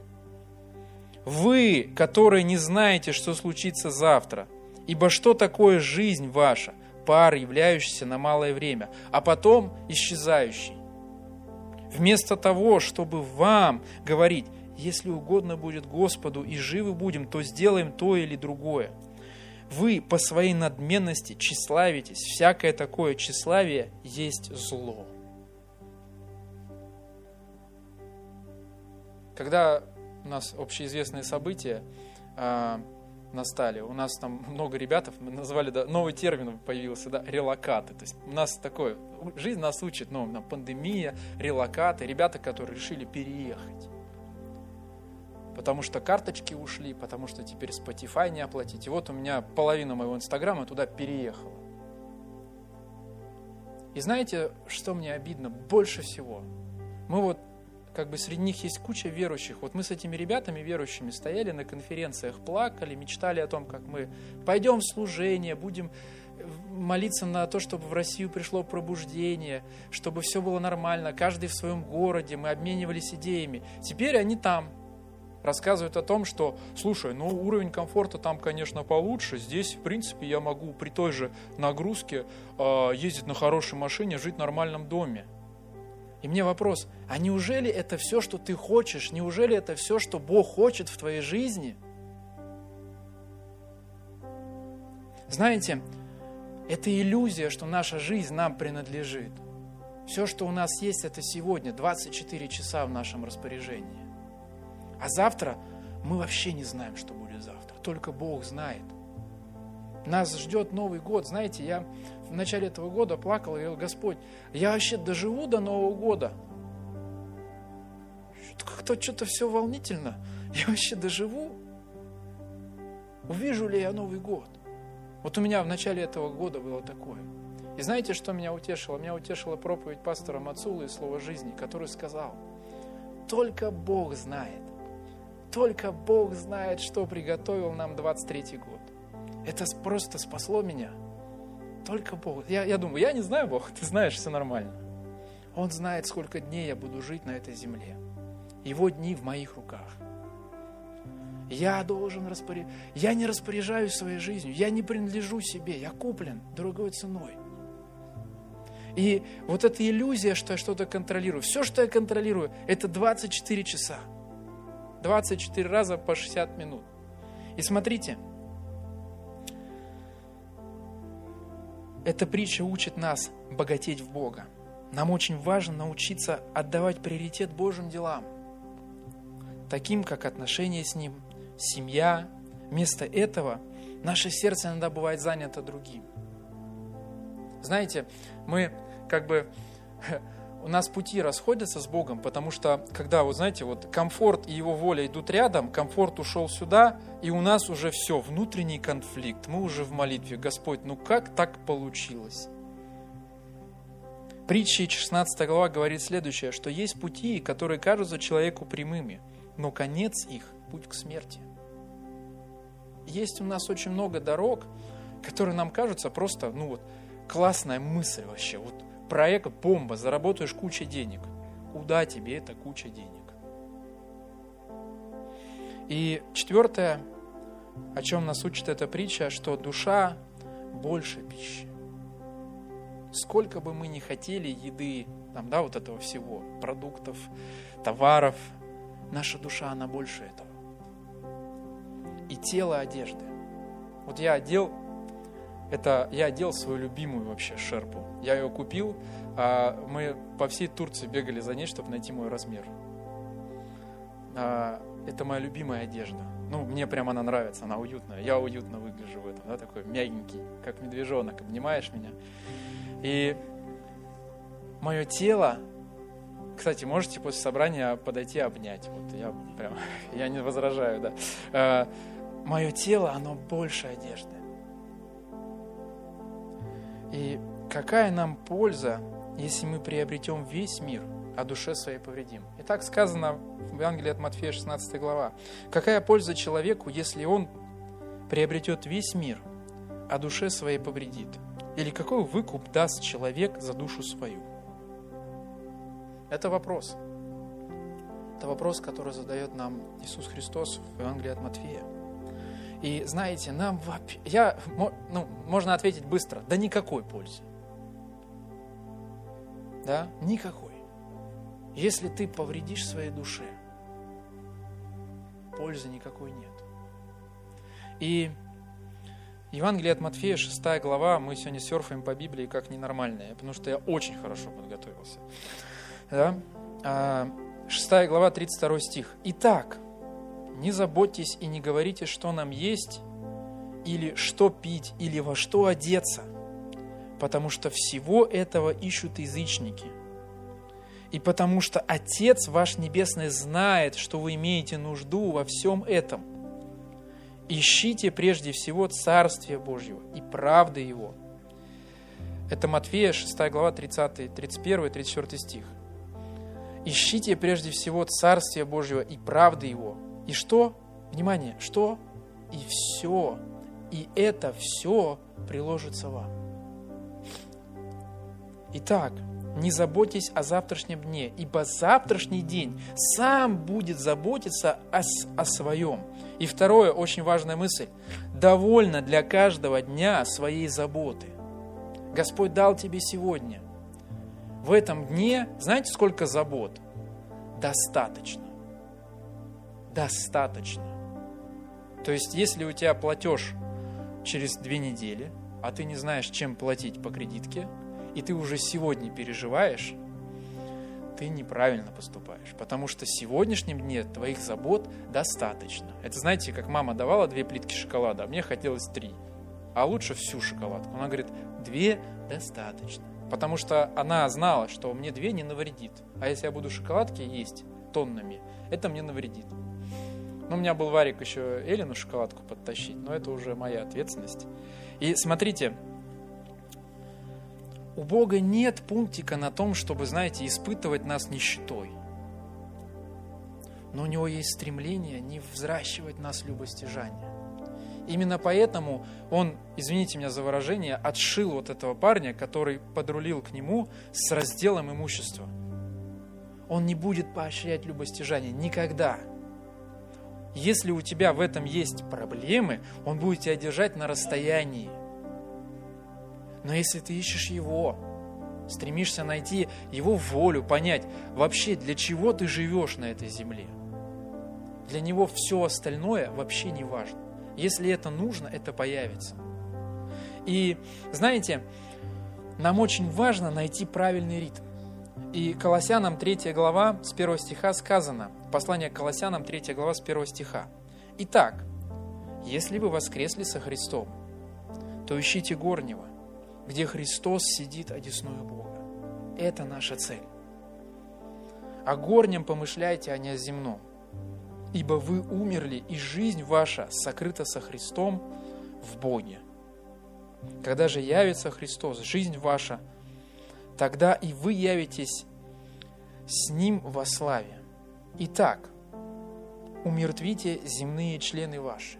Вы, которые не знаете, что случится завтра, ибо что такое жизнь ваша? Пар, являющийся на малое время, а потом исчезающий. Вместо того, чтобы вам говорить, если угодно будет Господу и живы будем, то сделаем то или другое. Вы по своей надменности тщеславитесь. Всякое такое тщеславие есть зло. Когда у нас общеизвестные события, а, настали. У нас там много ребят, мы назвали, да, новый термин появился, да, релокаты. То есть у нас такое, жизнь нас учит, ну, на пандемия, релокаты, ребята, которые решили переехать. Потому что карточки ушли, потому что теперь Spotify не оплатить. И вот у меня половина моего инстаграма туда переехала. И знаете, что мне обидно больше всего? Мы вот, как бы среди них есть куча верующих. Вот мы с этими ребятами верующими стояли на конференциях, плакали, мечтали о том, как мы пойдем в служение, будем молиться на то, чтобы в Россию пришло пробуждение, чтобы все было нормально, каждый в своем городе, мы обменивались идеями. Теперь они там, рассказывают о том, что, слушай, ну уровень комфорта там, конечно, получше, здесь, в принципе, я могу при той же нагрузке э, ездить на хорошей машине, жить в нормальном доме. И мне вопрос, а неужели это все, что ты хочешь, неужели это все, что Бог хочет в твоей жизни? Знаете, это иллюзия, что наша жизнь нам принадлежит. Все, что у нас есть, это сегодня, 24 часа в нашем распоряжении. А завтра мы вообще не знаем, что будет завтра. Только Бог знает. Нас ждет Новый год. Знаете, я в начале этого года плакал и говорил, Господь, я вообще доживу до Нового года. Как-то что-то все волнительно. Я вообще доживу. Увижу ли я Новый год? Вот у меня в начале этого года было такое. И знаете, что меня утешило? Меня утешила проповедь пастора Мацулы из Слова жизни, который сказал, только Бог знает, только Бог знает, что приготовил нам 23-й год. Это просто спасло меня. Только Бог. Я, я думаю, я не знаю Бог, ты знаешь, все нормально. Он знает, сколько дней я буду жить на этой земле. Его дни в моих руках. Я должен распоряжаться. Я не распоряжаюсь своей жизнью. Я не принадлежу себе. Я куплен дорогой ценой. И вот эта иллюзия, что я что-то контролирую. Все, что я контролирую, это 24 часа. 24 раза по 60 минут. И смотрите, эта притча учит нас богатеть в Бога. Нам очень важно научиться отдавать приоритет Божьим делам, таким как отношения с Ним, семья. Вместо этого наше сердце иногда бывает занято другим. Знаете, мы как бы у нас пути расходятся с Богом, потому что, когда, вот знаете, вот комфорт и его воля идут рядом, комфорт ушел сюда, и у нас уже все, внутренний конфликт, мы уже в молитве, Господь, ну как так получилось? Притчи 16 глава говорит следующее, что есть пути, которые кажутся человеку прямыми, но конец их – путь к смерти. Есть у нас очень много дорог, которые нам кажутся просто, ну вот, классная мысль вообще, вот проект бомба, заработаешь кучу денег. Куда тебе эта куча денег? И четвертое, о чем нас учит эта притча, что душа больше пищи. Сколько бы мы ни хотели еды, там, да, вот этого всего, продуктов, товаров, наша душа, она больше этого. И тело одежды. Вот я одел это я одел свою любимую вообще шерпу. Я ее купил, а мы по всей Турции бегали за ней, чтобы найти мой размер. А, это моя любимая одежда. Ну, мне прям она нравится, она уютная. Я уютно выгляжу в этом, да, такой мягенький, как медвежонок, обнимаешь меня. И мое тело, кстати, можете после собрания подойти обнять. Вот я прям, я не возражаю, да. А, мое тело, оно больше одежды. И какая нам польза, если мы приобретем весь мир, а душе своей повредим? И так сказано в Евангелии от Матфея 16 глава. Какая польза человеку, если он приобретет весь мир, а душе своей повредит? Или какой выкуп даст человек за душу свою? Это вопрос. Это вопрос, который задает нам Иисус Христос в Евангелии от Матфея. И знаете, нам вообще... Я, ну, можно ответить быстро. Да никакой пользы. Да? Никакой. Если ты повредишь своей душе, пользы никакой нет. И Евангелие от Матфея, 6 глава, мы сегодня серфаем по Библии как ненормальные, потому что я очень хорошо подготовился. Да? 6 а, глава, 32 стих. Итак, не заботьтесь и не говорите, что нам есть, или что пить, или во что одеться, потому что всего этого ищут язычники. И потому что Отец ваш Небесный знает, что вы имеете нужду во всем этом. Ищите прежде всего Царствие Божьего и правды Его, Это Матфея, 6 глава, 30, 31, 34 стих. Ищите прежде всего Царствие Божьего и правды Его. И что? Внимание, что? И все. И это все приложится вам. Итак, не заботьтесь о завтрашнем дне, ибо завтрашний день сам будет заботиться о, о своем. И второе, очень важная мысль. Довольно для каждого дня своей заботы. Господь дал тебе сегодня. В этом дне, знаете, сколько забот? Достаточно. Достаточно. То есть, если у тебя платеж через две недели, а ты не знаешь, чем платить по кредитке, и ты уже сегодня переживаешь, ты неправильно поступаешь, потому что в сегодняшнем дне твоих забот достаточно. Это знаете, как мама давала две плитки шоколада, а мне хотелось три, а лучше всю шоколадку. Она говорит, две достаточно, потому что она знала, что мне две не навредит, а если я буду шоколадки есть тоннами, это мне навредит. Ну, у меня был варик еще Элину шоколадку подтащить, но это уже моя ответственность. И смотрите, у Бога нет пунктика на том, чтобы, знаете, испытывать нас нищетой. Но у Него есть стремление не взращивать нас любостяжание. Именно поэтому он, извините меня за выражение, отшил вот этого парня, который подрулил к нему с разделом имущества. Он не будет поощрять любостяжание никогда. Если у тебя в этом есть проблемы, он будет тебя держать на расстоянии. Но если ты ищешь Его, стремишься найти Его волю, понять вообще, для чего ты живешь на этой земле, для Него все остальное вообще не важно. Если это нужно, это появится. И знаете, нам очень важно найти правильный ритм. И Колоссянам 3 глава с 1 стиха сказано, послание к Колоссянам 3 глава с 1 стиха. Итак, если вы воскресли со Христом, то ищите горнего, где Христос сидит одесную Бога. Это наша цель. О горнем помышляйте, а не о земном. Ибо вы умерли, и жизнь ваша сокрыта со Христом в Боге. Когда же явится Христос, жизнь ваша, тогда и вы явитесь с Ним во славе. Итак, умертвите земные члены ваши.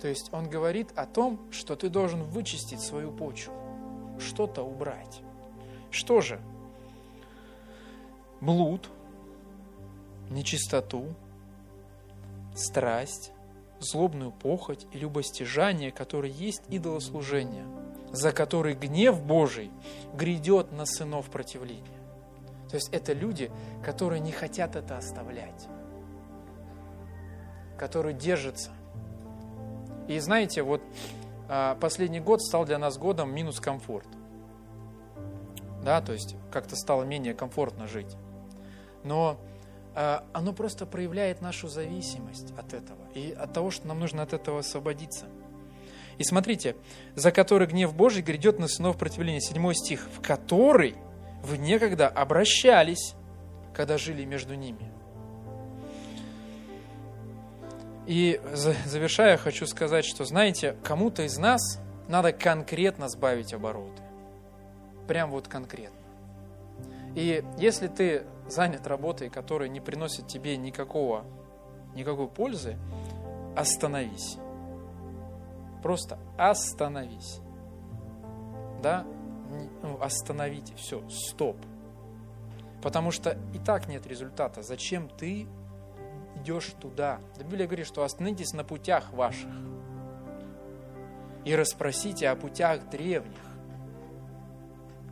То есть он говорит о том, что ты должен вычистить свою почву что-то убрать. Что же? Блуд, нечистоту, страсть, злобную похоть и любостяжание, которые есть идолослужение, за который гнев Божий грядет на сынов противления. То есть это люди, которые не хотят это оставлять, которые держатся. И знаете, вот а, последний год стал для нас годом минус комфорт. Да, то есть как-то стало менее комфортно жить. Но а, оно просто проявляет нашу зависимость от этого и от того, что нам нужно от этого освободиться. И смотрите, за который гнев Божий грядет на сынов противления, седьмой стих, в который вы некогда обращались, когда жили между ними. И завершая, хочу сказать, что, знаете, кому-то из нас надо конкретно сбавить обороты. Прям вот конкретно. И если ты занят работой, которая не приносит тебе никакого, никакой пользы, остановись. Просто остановись. Да? Ну, остановите. Все, стоп. Потому что и так нет результата. Зачем ты идешь туда. Библия говорит, что остановитесь на путях ваших и расспросите о путях древних.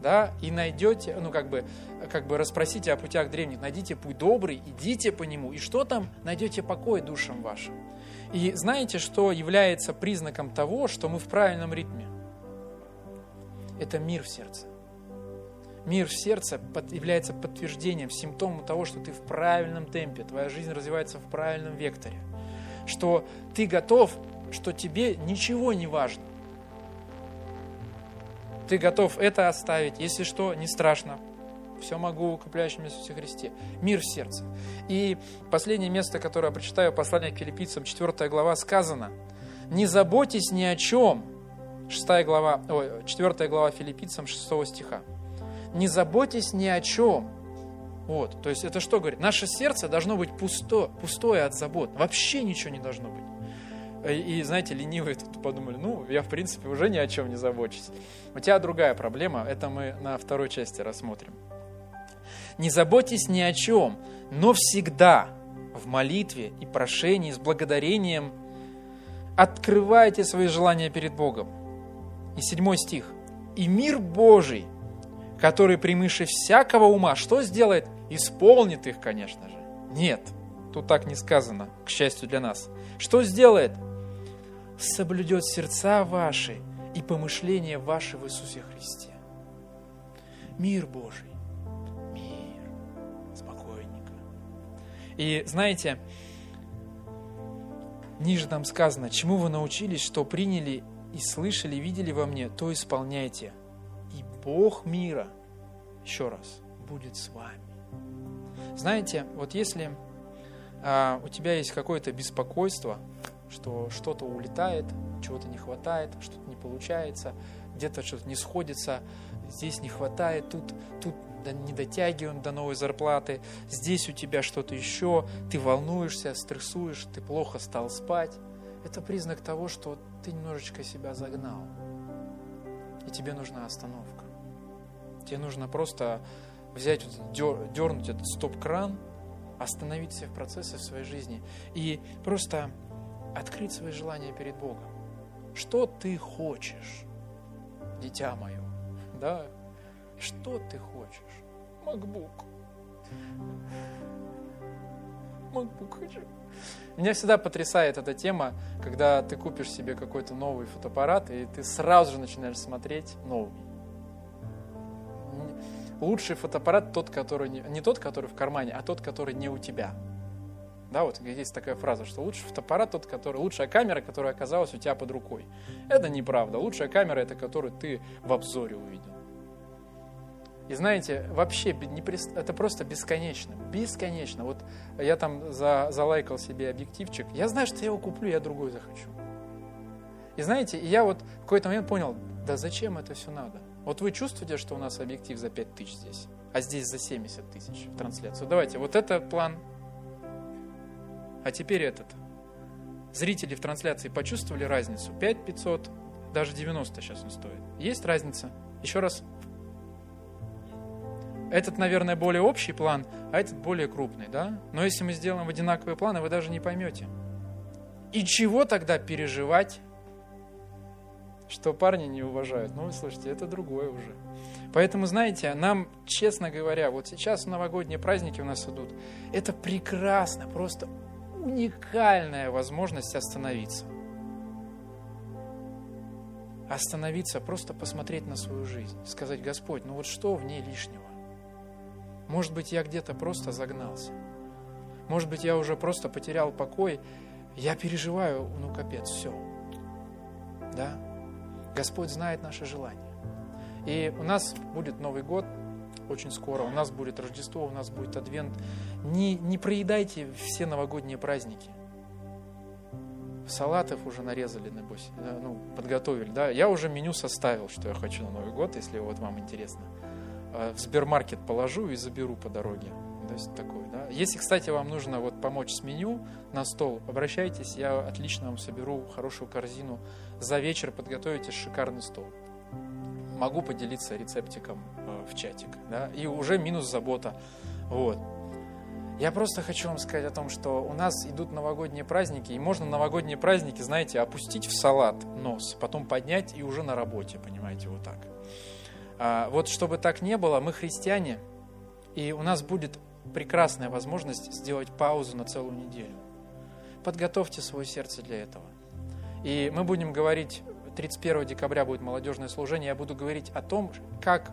Да, и найдете, ну как бы, как бы расспросите о путях древних, найдите путь добрый, идите по нему, и что там? Найдете покой душам вашим. И знаете, что является признаком того, что мы в правильном ритме? Это мир в сердце. Мир в сердце является подтверждением, симптомом того, что ты в правильном темпе, твоя жизнь развивается в правильном векторе. Что ты готов, что тебе ничего не важно. Ты готов это оставить, если что, не страшно. Все могу укрепляющим Иисусе Христе. Мир в сердце. И последнее место, которое я прочитаю, послание к филиппийцам, 4 глава, сказано, «Не заботьтесь ни о чем, 6 глава, ой, 4 глава филиппийцам 6 стиха. «Не заботьтесь ни о чем». Вот, то есть это что говорит? Наше сердце должно быть пусто, пустое от забот. Вообще ничего не должно быть. И, знаете, ленивые тут подумали, ну, я, в принципе, уже ни о чем не забочусь. У тебя другая проблема, это мы на второй части рассмотрим. Не заботьтесь ни о чем, но всегда в молитве и прошении с благодарением открывайте свои желания перед Богом. И седьмой стих. «И мир Божий, который превыше всякого ума, что сделает? Исполнит их, конечно же. Нет, тут так не сказано, к счастью для нас. Что сделает? Соблюдет сердца ваши и помышления ваши в Иисусе Христе. Мир Божий. Мир. Спокойненько. И знаете, ниже там сказано, чему вы научились, что приняли и слышали, видели во мне, то исполняйте. И Бог мира, еще раз, будет с вами. Знаете, вот если а, у тебя есть какое-то беспокойство, что что-то улетает, чего-то не хватает, что-то не получается, где-то что-то не сходится, здесь не хватает, тут, тут не дотягиваем до новой зарплаты, здесь у тебя что-то еще, ты волнуешься, стрессуешь, ты плохо стал спать. Это признак того, что ты немножечко себя загнал. И тебе нужна остановка. Тебе нужно просто взять, дернуть этот стоп-кран, остановить все процессы в своей жизни и просто открыть свои желания перед Богом. Что ты хочешь, дитя мое? Да? Что ты хочешь? MacBook. MacBook хочу. Меня всегда потрясает эта тема, когда ты купишь себе какой-то новый фотоаппарат, и ты сразу же начинаешь смотреть новый лучший фотоаппарат тот, который не, не тот, который в кармане, а тот, который не у тебя. Да, вот есть такая фраза, что лучший фотоаппарат тот, который, лучшая камера, которая оказалась у тебя под рукой. Это неправда. Лучшая камера это которую ты в обзоре увидел. И знаете, вообще это просто бесконечно. Бесконечно. Вот я там за, залайкал себе объективчик. Я знаю, что я его куплю, я другой захочу. И знаете, я вот в какой-то момент понял, да зачем это все надо? Вот вы чувствуете, что у нас объектив за 5 тысяч здесь, а здесь за 70 тысяч в трансляцию. Давайте, вот это план, а теперь этот. Зрители в трансляции почувствовали разницу? 5 500, даже 90 сейчас он стоит. Есть разница? Еще раз. Этот, наверное, более общий план, а этот более крупный, да? Но если мы сделаем одинаковые планы, вы даже не поймете. И чего тогда переживать что парни не уважают. Ну, вы слушайте, это другое уже. Поэтому, знаете, нам, честно говоря, вот сейчас новогодние праздники у нас идут, это прекрасно, просто уникальная возможность остановиться. Остановиться, просто посмотреть на свою жизнь, сказать, Господь, ну вот что в ней лишнего? Может быть, я где-то просто загнался. Может быть, я уже просто потерял покой. Я переживаю, ну капец, все. Да? Господь знает наши желания. И у нас будет Новый год очень скоро, у нас будет Рождество, у нас будет Адвент. Не, не проедайте все новогодние праздники. Салатов уже нарезали, небось, ну, подготовили. Да? Я уже меню составил, что я хочу на Новый год, если вот вам интересно. А, в Сбермаркет положу и заберу по дороге. То есть такое, да. Если, кстати, вам нужно вот помочь с меню на стол, обращайтесь, я отлично вам соберу хорошую корзину за вечер подготовите шикарный стол. Могу поделиться рецептиком э, в чатик. Да? И уже минус забота. Вот. Я просто хочу вам сказать о том, что у нас идут новогодние праздники, и можно новогодние праздники, знаете, опустить в салат нос, потом поднять и уже на работе, понимаете, вот так. А, вот чтобы так не было, мы христиане, и у нас будет прекрасная возможность сделать паузу на целую неделю. Подготовьте свое сердце для этого. И мы будем говорить, 31 декабря будет молодежное служение, я буду говорить о том, как,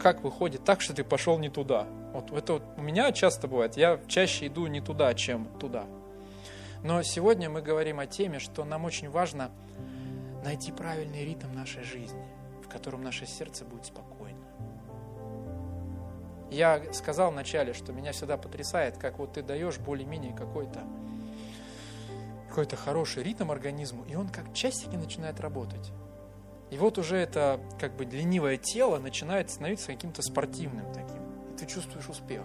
как выходит так, что ты пошел не туда. Вот это вот у меня часто бывает, я чаще иду не туда, чем туда. Но сегодня мы говорим о теме, что нам очень важно найти правильный ритм нашей жизни, в котором наше сердце будет спокойно. Я сказал вначале, что меня всегда потрясает, как вот ты даешь более-менее какой-то какой-то хороший ритм организму, и он как часики начинает работать. И вот уже это как бы ленивое тело начинает становиться каким-то спортивным таким. И ты чувствуешь успех.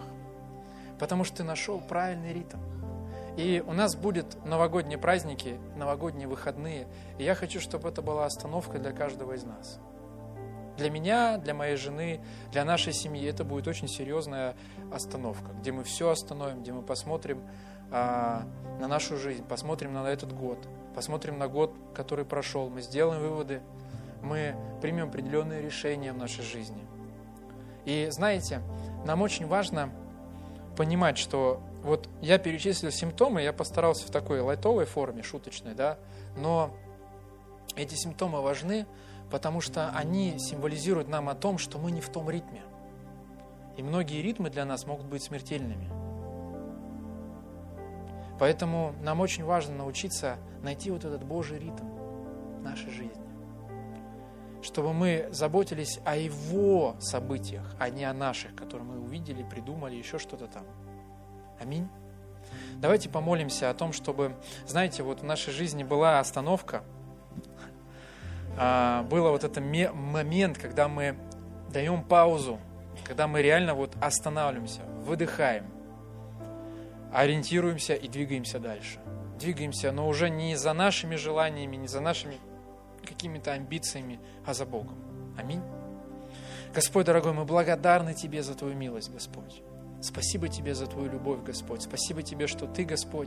Потому что ты нашел правильный ритм. И у нас будут новогодние праздники, новогодние выходные. И я хочу, чтобы это была остановка для каждого из нас. Для меня, для моей жены, для нашей семьи это будет очень серьезная остановка, где мы все остановим, где мы посмотрим а, на нашу жизнь, посмотрим на этот год, посмотрим на год, который прошел, мы сделаем выводы, мы примем определенные решения в нашей жизни. И знаете, нам очень важно понимать, что вот я перечислил симптомы, я постарался в такой лайтовой форме, шуточной, да, но эти симптомы важны, потому что они символизируют нам о том, что мы не в том ритме. И многие ритмы для нас могут быть смертельными. Поэтому нам очень важно научиться найти вот этот Божий ритм нашей жизни. Чтобы мы заботились о Его событиях, а не о наших, которые мы увидели, придумали, еще что-то там. Аминь. Давайте помолимся о том, чтобы, знаете, вот в нашей жизни была остановка – было вот этот момент, когда мы даем паузу, когда мы реально вот останавливаемся, выдыхаем, ориентируемся и двигаемся дальше. Двигаемся, но уже не за нашими желаниями, не за нашими какими-то амбициями, а за Богом. Аминь. Господь, дорогой, мы благодарны Тебе за Твою милость, Господь. Спасибо Тебе за Твою любовь, Господь. Спасибо Тебе, что Ты, Господь,